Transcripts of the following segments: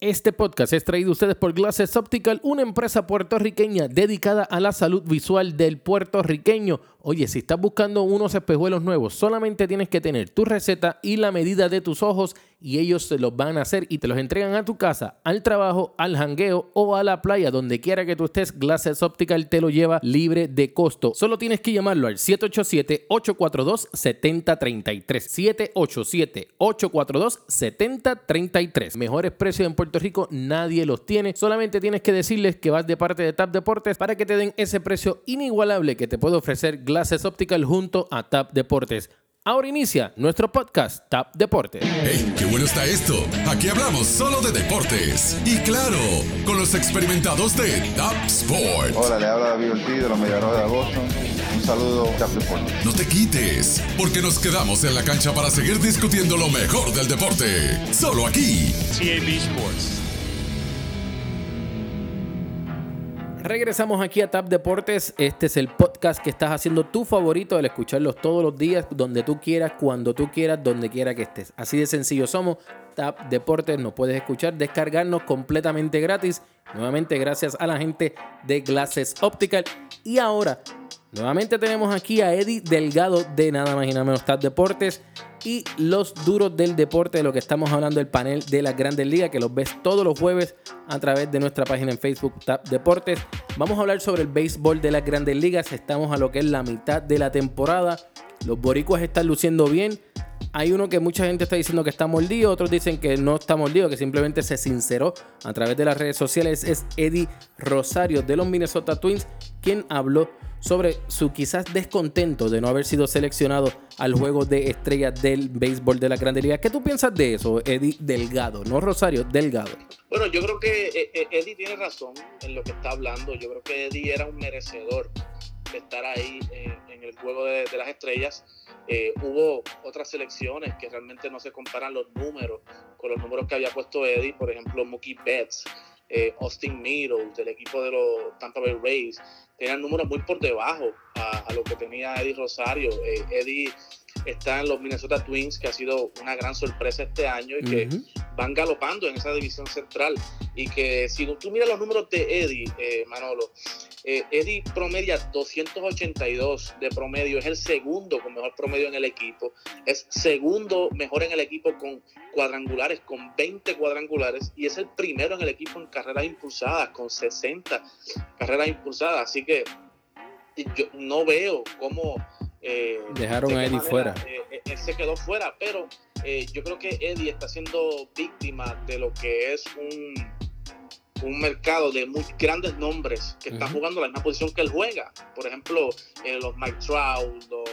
Este podcast es traído a ustedes por Glasses Optical, una empresa puertorriqueña dedicada a la salud visual del puertorriqueño. Oye, si estás buscando unos espejuelos nuevos, solamente tienes que tener tu receta y la medida de tus ojos y ellos se los van a hacer y te los entregan a tu casa, al trabajo, al jangueo o a la playa, donde quiera que tú estés, Glasses Optical te lo lleva libre de costo. Solo tienes que llamarlo al 787-842-7033. 787-842-7033. Mejores precios en Puerto Rico, nadie los tiene. Solamente tienes que decirles que vas de parte de TAP Deportes para que te den ese precio inigualable que te puede ofrecer Glasses Optical junto a TAP Deportes. Ahora inicia nuestro podcast Tap Deportes. ¡Hey, qué bueno está esto! Aquí hablamos solo de deportes. Y claro, con los experimentados de Tap Sport. Hola, le habla David Ortiz de los Mediarrojas de Boston. Un saludo, Tap Deportes. No te quites, porque nos quedamos en la cancha para seguir discutiendo lo mejor del deporte. Solo aquí. TAB Sports. Regresamos aquí a Tap Deportes. Este es el podcast que estás haciendo tu favorito, el escucharlos todos los días, donde tú quieras, cuando tú quieras, donde quiera que estés. Así de sencillo somos. Tap Deportes nos puedes escuchar, descargarnos completamente gratis. Nuevamente gracias a la gente de Glasses Optical. Y ahora, nuevamente tenemos aquí a Eddie Delgado de Nada Más y Nada Menos Tap Deportes y los duros del deporte, de lo que estamos hablando, el panel de las grandes ligas, que los ves todos los jueves a través de nuestra página en Facebook, Tap Deportes. Vamos a hablar sobre el béisbol de las grandes ligas. Estamos a lo que es la mitad de la temporada. Los boricuas están luciendo bien. Hay uno que mucha gente está diciendo que está mordido, otros dicen que no está mordido, que simplemente se sinceró a través de las redes sociales. Es Eddie Rosario de los Minnesota Twins quien habló sobre su quizás descontento de no haber sido seleccionado al juego de estrellas del béisbol de la Grande Liga. ¿Qué tú piensas de eso, Eddie Delgado? No Rosario, Delgado. Bueno, yo creo que eh, eh, Eddie tiene razón en lo que está hablando. Yo creo que Eddie era un merecedor de estar ahí en, en el juego de, de las estrellas. Eh, hubo otras selecciones que realmente no se comparan los números con los números que había puesto Eddie, por ejemplo, Mookie Betts, eh, Austin Meadows del equipo de los Tampa Bay Rays, tenían números muy por debajo a, a lo que tenía Eddie Rosario. Eh, Eddie está en los Minnesota Twins, que ha sido una gran sorpresa este año y que van galopando en esa división central. Y que si tú miras los números de Eddie, eh, Manolo, eh, Eddie promedia 282 de promedio, es el segundo con mejor promedio en el equipo, es segundo mejor en el equipo con cuadrangulares, con 20 cuadrangulares, y es el primero en el equipo en carreras impulsadas, con 60 carreras impulsadas. Así que yo no veo cómo... eh, Dejaron de a Eddie fuera. eh, eh, él se quedó fuera, pero eh, yo creo que Eddie está siendo víctima de lo que es un, un mercado de muy grandes nombres que están Ujú. jugando la misma posición que él juega. Por ejemplo, los Mike Trout, los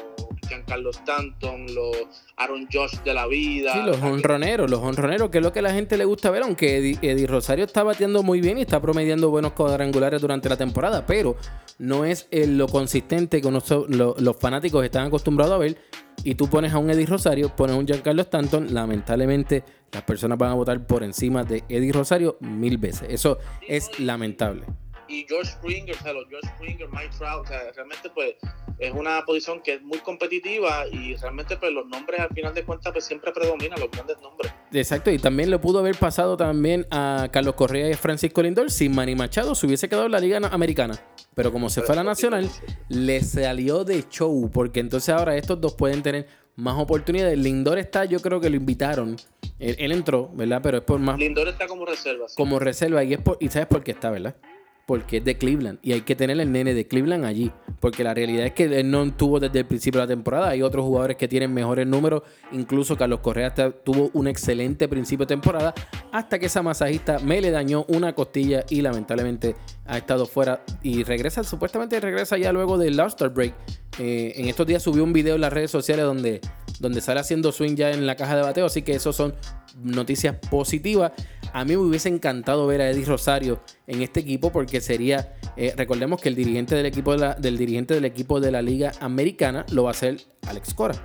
Giancarlo Stanton, los Aaron Josh de la vida. Sí, los honroneros, los honroneros, que es lo que a la gente le gusta ver, aunque Eddie, Eddie Rosario está bateando muy bien y está promediando buenos cuadrangulares durante la temporada, pero no es eh, lo consistente que lo- los fanáticos están acostumbrados a ver. Y tú pones a un Eddie Rosario, pones a un Giancarlo Stanton, lamentablemente las personas van a votar por encima de Eddie Rosario mil veces. Eso es lamentable. Y George Springer, o sea, los George Springer, Mike Trout, o sea, realmente pues es una posición que es muy competitiva y realmente pues los nombres al final de cuentas pues siempre predominan los grandes nombres. Exacto, y también le pudo haber pasado también a Carlos Correa y a Francisco Lindor si Manny Machado se hubiese quedado en la Liga Americana. Pero como se fue a la Nacional, le salió de show, porque entonces ahora estos dos pueden tener más oportunidades. Lindor está, yo creo que lo invitaron. Él, él entró, ¿verdad? Pero es por más Lindor está como reserva. sí. como reserva y es por, y sabes por qué está, ¿verdad? Porque es de Cleveland y hay que tener el nene de Cleveland allí, porque la realidad es que él no tuvo desde el principio de la temporada, hay otros jugadores que tienen mejores números, incluso Carlos Correa tuvo un excelente principio de temporada, hasta que esa masajista me le dañó una costilla y lamentablemente ha estado fuera y regresa, supuestamente regresa ya luego del All-Star Break. Eh, en estos días subió un video en las redes sociales donde, donde sale haciendo swing ya en la caja de bateo, así que eso son noticias positivas. A mí me hubiese encantado ver a Eddie Rosario en este equipo porque sería, eh, recordemos que el dirigente del equipo de la, del dirigente del equipo de la Liga Americana lo va a hacer Alex Cora.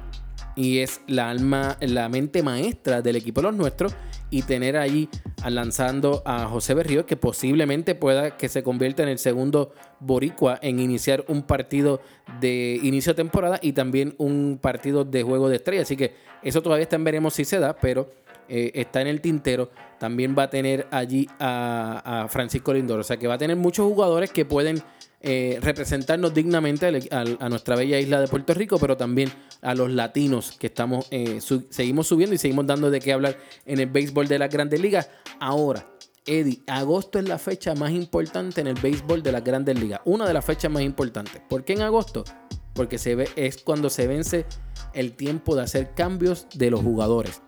Y es la alma, la mente maestra del equipo de los nuestros. Y tener allí a- lanzando a José Berrío, que posiblemente pueda que se convierta en el segundo Boricua en iniciar un partido de inicio de temporada y también un partido de juego de estrella. Así que eso todavía está en veremos si se da, pero eh, está en el tintero. También va a tener allí a, Francisco Lindor. O sea que va a tener muchos jugadores que pueden eh, representarnos dignamente a, nuestra bella isla de Puerto Rico, pero también a los latinos que estamos, eh, seguimos subiendo y seguimos dando de qué hablar en el béisbol de las grandes ligas. Ahora, Eddie, agosto es la fecha más importante en el béisbol de las grandes ligas. Una de las fechas más importantes. ¿Por qué en agosto? Porque se ve, es cuando se vence el tiempo de hacer cambios de los jugadores.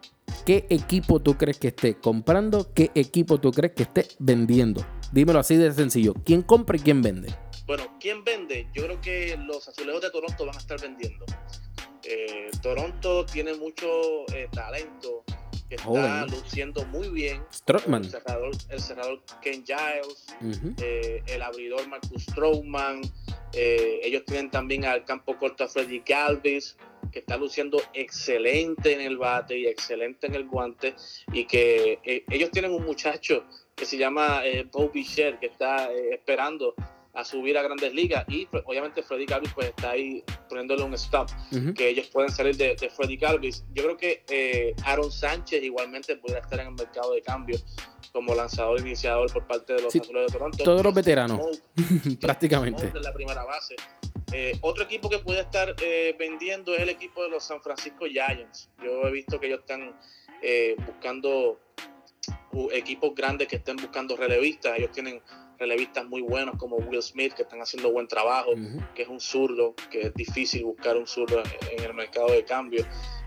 ¿Qué equipo tú crees que esté comprando? ¿Qué equipo tú crees que esté vendiendo? Dímelo así de sencillo. ¿Quién compra y quién vende? Bueno, ¿quién vende? Yo creo que los azulejos de Toronto van a estar vendiendo. Eh, Toronto tiene mucho eh, talento, está luciendo muy bien. Strotman. El cerrador, Ken Giles, eh, el abridor Marcus Stroman. ellos tienen también al campo corto a Freddy Galvis, que está luciendo excelente en el bate y excelente en el guante. Y que ellos tienen un muchacho que se llama Bobby Sher, que está esperando a subir a grandes ligas y pues, obviamente Freddy Galvis pues está ahí poniéndole un stop que ellos pueden salir de, de Freddy Galvis yo creo que eh, Aaron Sánchez igualmente pudiera estar en el mercado de cambio como lanzador iniciador por parte de los Azules de Toronto. todos los veteranos prácticamente. De la primera base eh, otro equipo que puede estar eh, vendiendo es el equipo de los San Francisco Giants yo he visto que ellos están buscando equipos grandes que estén buscando relevistas ellos tienen relevistas muy buenos como Will Smith, que están haciendo buen trabajo, que es un zurdo, que es difícil buscar un zurdo en el mercado de cambio.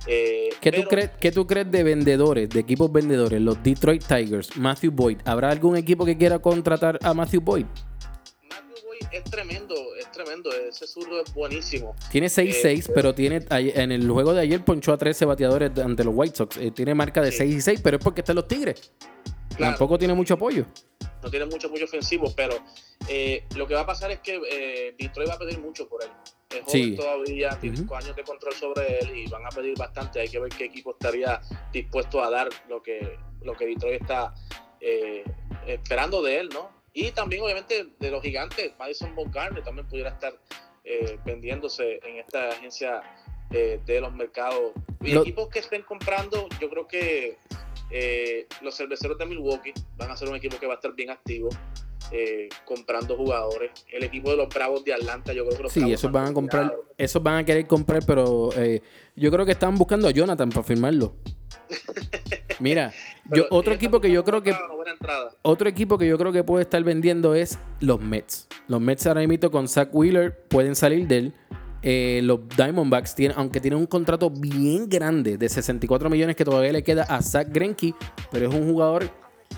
Eh, ¿Qué, tú crees, ¿Qué tú crees de vendedores, de equipos vendedores, los Detroit Tigers, Matthew Boyd? ¿Habrá algún equipo que quiera contratar a Matthew Boyd? Matthew Boyd es tremendo, tremendo, ese zurdo es buenísimo. Tiene 6-6, eh, pero tiene en el juego de ayer ponchó a 13 bateadores ante los White Sox. Eh, tiene marca de 6 y 6, pero es porque están los Tigres. Tampoco tiene mucho apoyo no tiene mucho apoyo ofensivo, pero eh, lo que va a pasar es que eh, Detroit va a pedir mucho por él. Es joven todavía, tiene cinco años de control sobre él y van a pedir bastante. Hay que ver qué equipo estaría dispuesto a dar lo que, lo que Detroit está esperando de él, ¿no? Y también, obviamente, de los gigantes, Madison Bumgarner también pudiera estar vendiéndose en esta agencia de los mercados. Y equipos que estén comprando, yo creo que eh, los cerveceros de Milwaukee van a ser un equipo que va a estar bien activo. Eh, comprando jugadores. El equipo de los Bravos de Atlanta, yo creo que los Sí, esos van a comprar, esos van a querer comprar, pero eh, yo creo que están buscando a Jonathan para firmarlo. Mira, yo, otro equipo que yo creo que otro equipo que yo creo que puede estar vendiendo es los Mets. Los Mets ahora mismo con Zach Wheeler pueden salir de él. Eh, los Diamondbacks, tienen, aunque tienen un contrato bien grande de 64 millones que todavía le queda a Zach Greinke, pero es un jugador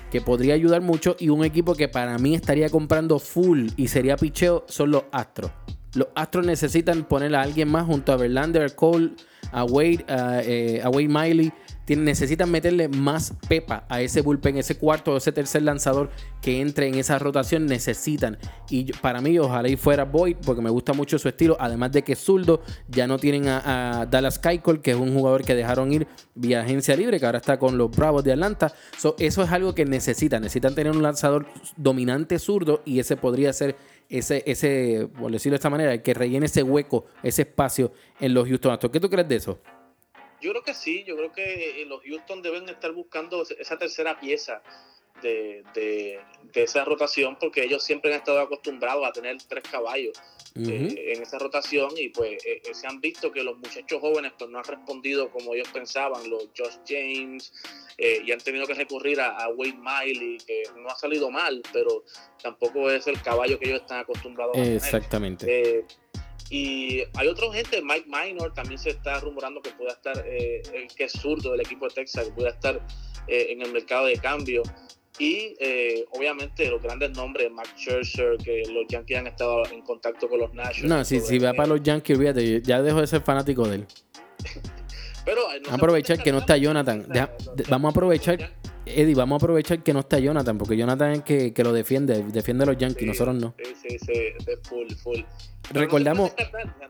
que podría ayudar mucho y un equipo que para mí estaría comprando full y sería picheo son los Astros. Los Astros necesitan poner a alguien más junto a Verlander, Cole, a Wade, a eh, Wade Miley necesitan meterle más pepa a ese bullpen, ese cuarto o ese tercer lanzador que entre en esa rotación. Necesitan. Y para mí, ojalá y fuera Boyd, porque me gusta mucho su estilo. Además de que zurdo, ya no tienen a, Dallas Keuchel, que es un jugador que dejaron ir vía agencia libre, que ahora está con los Bravos de Atlanta. eso es algo que necesitan. Necesitan tener un lanzador dominante zurdo y ese podría ser ese, ese, por decirlo de esta manera, el que rellene ese hueco, ese espacio en los Houston Astros. ¿Qué tú crees de eso? Yo creo que sí, yo creo que eh, los Houston deben estar buscando esa tercera pieza de, de, esa rotación porque ellos siempre han estado acostumbrados a tener tres caballos eh, en esa rotación y pues eh, se han visto que los muchachos jóvenes pues no han respondido como ellos pensaban, los Josh James, y han tenido que recurrir a, Wade Miley, que no ha salido mal, pero tampoco es el caballo que ellos están acostumbrados a tener. Exactamente. Y hay otra gente, Mike Minor, también se está rumorando que pueda estar, eh, que es zurdo del equipo de Texas, que pueda estar eh, en el mercado de cambio. Y eh, obviamente los grandes nombres, Max Scherzer, que los Yankees han estado en contacto con los Nationals. No, si, si va para los Yankees, olvídate, ya dejo de ser fanático de él. Pero, vamos a aprovechar que no está Jonathan. vamos a aprovechar, Eddie, vamos a aprovechar que no está Jonathan, porque Jonathan es que, que lo defiende, defiende a los Yankees, nosotros no. Sí, sí, sí, full, full. Recordamos.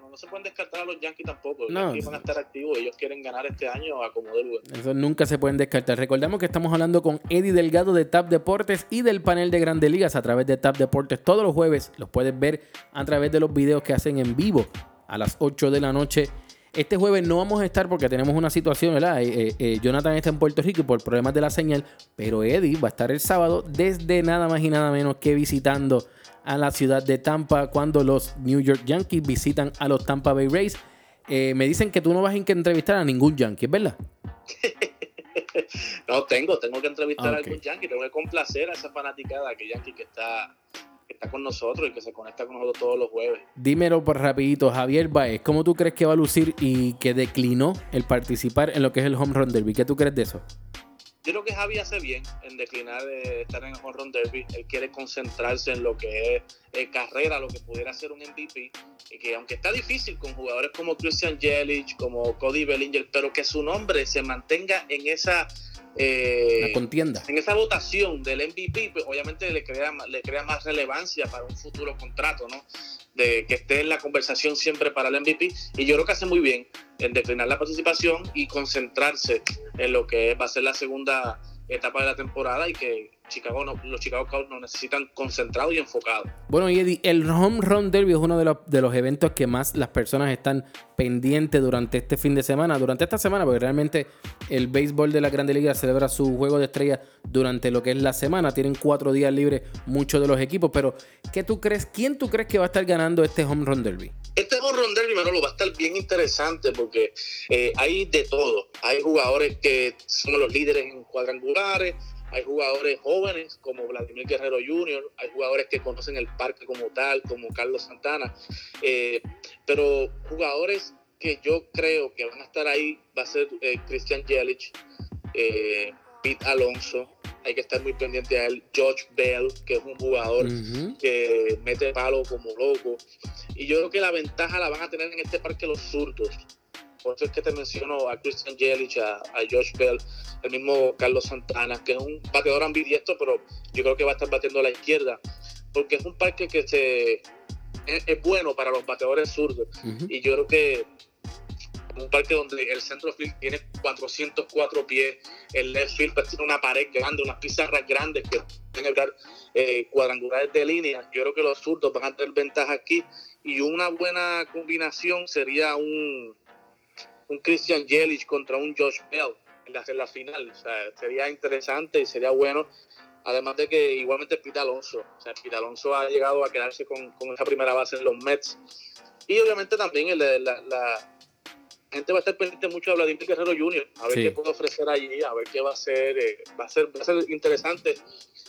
No se, pueden descartar a los Yankees tampoco. Los Yankees van a estar activos. Ellos quieren ganar este año a como lugar. Eso nunca se pueden descartar. Recordamos que estamos hablando con Eddie Delgado de TAP Deportes y del panel de Grandes Ligas a través de TAP Deportes todos los jueves. Los puedes ver a través de los videos que hacen en vivo a las 8 de la noche Este jueves no vamos a estar porque tenemos una situación, ¿verdad? Eh, eh, Jonathan está en Puerto Rico y por problemas de la señal, pero Eddie va a estar el sábado desde nada más y nada menos que visitando a la ciudad de Tampa cuando los New York Yankees visitan a los Tampa Bay Rays. me dicen que tú no vas a entrevistar a ningún Yankee, ¿verdad? no, tengo, tengo que entrevistar a algún Yankee, tengo que complacer a esa fanaticada que Yankee que está, está con nosotros y que se conecta con nosotros todos los jueves. Dímelo por rapidito, Javier Baez, ¿cómo tú crees que va a lucir y que declinó el participar en lo que es el Home Run Derby? ¿Qué tú crees de eso? Yo creo que Javi hace bien en declinar de estar en el Home Run Derby. Él quiere concentrarse en lo que es eh, carrera, lo que pudiera ser un MVP. Y que aunque está difícil con jugadores como Christian Jelic, como Cody Bellinger, pero que su nombre se mantenga en esa eh, contienda. En esa votación del MVP, pues, obviamente le crea, le crea más relevancia para un futuro contrato, ¿no? De que esté en la conversación siempre para el MVP. Y yo creo que hace muy bien en declinar la participación y concentrarse en lo que va a ser la segunda etapa de la temporada y que Chicago los Chicago Cubs nos necesitan concentrados y enfocados. Bueno, y Eddie, el Home Run Derby es uno de los, de los eventos que más las personas están pendientes durante este fin de semana, durante esta semana, porque realmente el béisbol de la Grande Liga celebra su juego de estrella durante lo que es la semana. Tienen cuatro días libres muchos de los equipos, pero ¿qué tú crees? ¿Quién tú crees que va a estar ganando este Home Run Derby? Este Home Run Derby, Manolo, va a estar bien interesante porque eh, hay de todo. Hay jugadores que son los líderes en cuadrangulares, hay jugadores jóvenes como Vladimir Guerrero Jr., hay jugadores que conocen el parque como tal, como Carlos Santana, eh, pero jugadores que yo creo que van a estar ahí va a ser eh, Christian Jelic, eh, Pete Alonso, hay que estar muy pendiente a él, George Bell, que es un jugador que mete palo como loco, y yo creo que la ventaja la van a tener en este parque los zurdos. Por eso es que te menciono a Christian Jelic, a, a Josh Bell, el mismo Carlos Santana, que es un bateador ambidiestro, pero yo creo que va a estar batiendo a la izquierda, porque es un parque que se, es, bueno para los bateadores zurdos. Y yo creo que un parque donde el centro field tiene 404 pies, el left field pues, tiene una pared grande, unas pizarras grandes que pueden dar eh, cuadrangulares de línea. Yo creo que los zurdos van a tener ventaja aquí y una buena combinación sería un, un Christian Jelic contra un Josh Bell en la, final. O sea, sería interesante y sería bueno. Además de que igualmente Pita Alonso. O sea, Pita Alonso ha llegado a quedarse con, esa primera base en los Mets. Y obviamente también el, la, la gente va a estar pendiente mucho de Vladimir Guerrero Jr. A ver qué puede ofrecer allí, a ver qué va a ser. Eh, va, a ser va a ser interesante.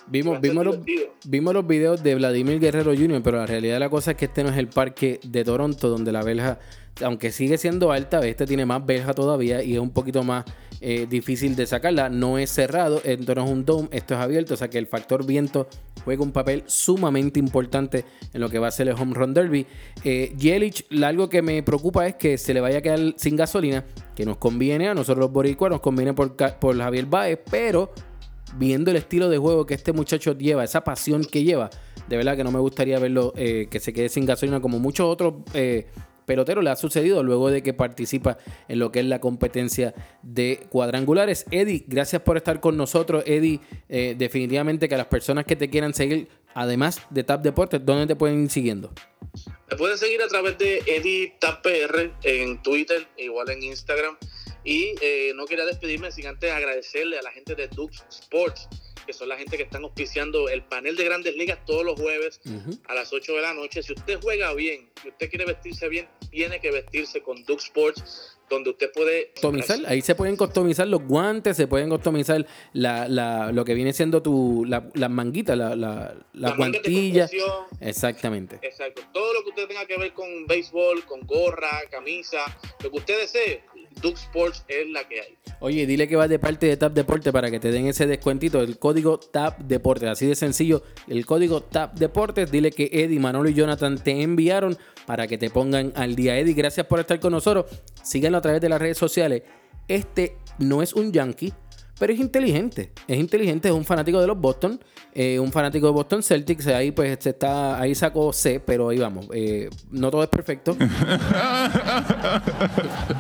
Vimos, vimos, los, vimos los videos de Vladimir Guerrero Jr., pero la realidad de la cosa es que este no es el parque de Toronto, donde la verja, aunque sigue siendo alta, este tiene más verja todavía y es un poquito más eh, difícil de sacarla. No es cerrado, esto no es un dome, esto es abierto, o sea que el factor viento juega un papel sumamente importante en lo que va a ser el Home Run Derby. Eh, Yelich, algo que me preocupa es que se le vaya a quedar sin gasolina, que nos conviene a nosotros los boricuas, nos conviene por, Javier Baez, pero viendo el estilo de juego que este muchacho lleva, esa pasión que lleva, de verdad que no me gustaría verlo eh, que se quede sin gasolina como muchos otros pelotero le ha sucedido luego de que participa en lo que es la competencia de cuadrangulares. Eddie, gracias por estar con nosotros. Eddie, eh, definitivamente que las personas que te quieran seguir, además de Tap Deportes, ¿dónde te pueden ir siguiendo? Me pueden seguir a través de Eddie Tap PR en Twitter, igual en Instagram. Y eh, no quería despedirme sin antes agradecerle a la gente de Dux Sports que son la gente que están auspiciando el panel de grandes ligas todos los jueves a las 8 de la noche. Si usted juega bien, si usted quiere vestirse bien, tiene que vestirse con Duke Sports donde usted puede customizar, ahí se pueden customizar los guantes, se pueden customizar la, la, lo que viene siendo tu las manguitas, la, la, la guantilla. Exactamente. Exacto. Todo lo que usted tenga que ver con béisbol, con gorra, camisa, lo que usted desee, Duke Sports es la que hay. Oye, dile que va de parte de Tap Deporte para que te den ese descuentito, el código Tap Deportes. Así de sencillo, el código Tap Deportes. Dile que Eddie, Manolo y Jonathan te enviaron para que te pongan al día. Eddie, gracias por estar con nosotros. Síganlo a través de las redes sociales. Este no es un yankee, pero es inteligente. Es inteligente, es un fanático de los Boston, eh, un fanático de Boston Celtics. Ahí pues se está, ahí sacó C, pero ahí vamos. Eh, no todo es perfecto.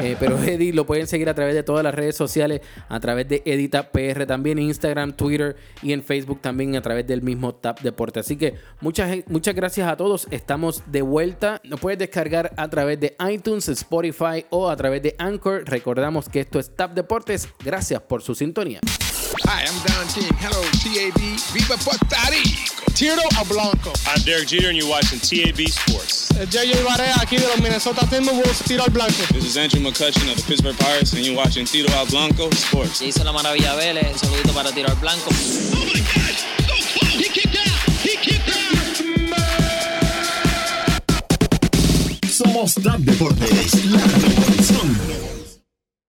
Eh, pero Eddie lo pueden seguir a través de todas las redes sociales, a través de Edita PR también, en Instagram, Twitter y en Facebook también a través del mismo Tap Deporte. Así que muchas, muchas gracias a todos. Estamos de vuelta. Nos puedes descargar a través de iTunes, Spotify o a través de Anchor. Recordamos que esto es Tap Deportes. Gracias por su sintonía. Hi, I'm Don King. Hello, TAB. Viva Puerto Rico. Tiro a Blanco. I'm Derek Jeter, and you're watching TAB Sports. Uh, JJ Barea aquí de los Minnesota Timberwolves, Tiro al Blanco. This is Andrew McCutcheon of the Pittsburgh Pirates, and you're watching Tiro al Blanco Sports. hizo la maravilla Vélez, un saludito para Tiro al Blanco. Oh my God! So close! He kicked out! He kicked out! Somos Tap Deportes, la revolución.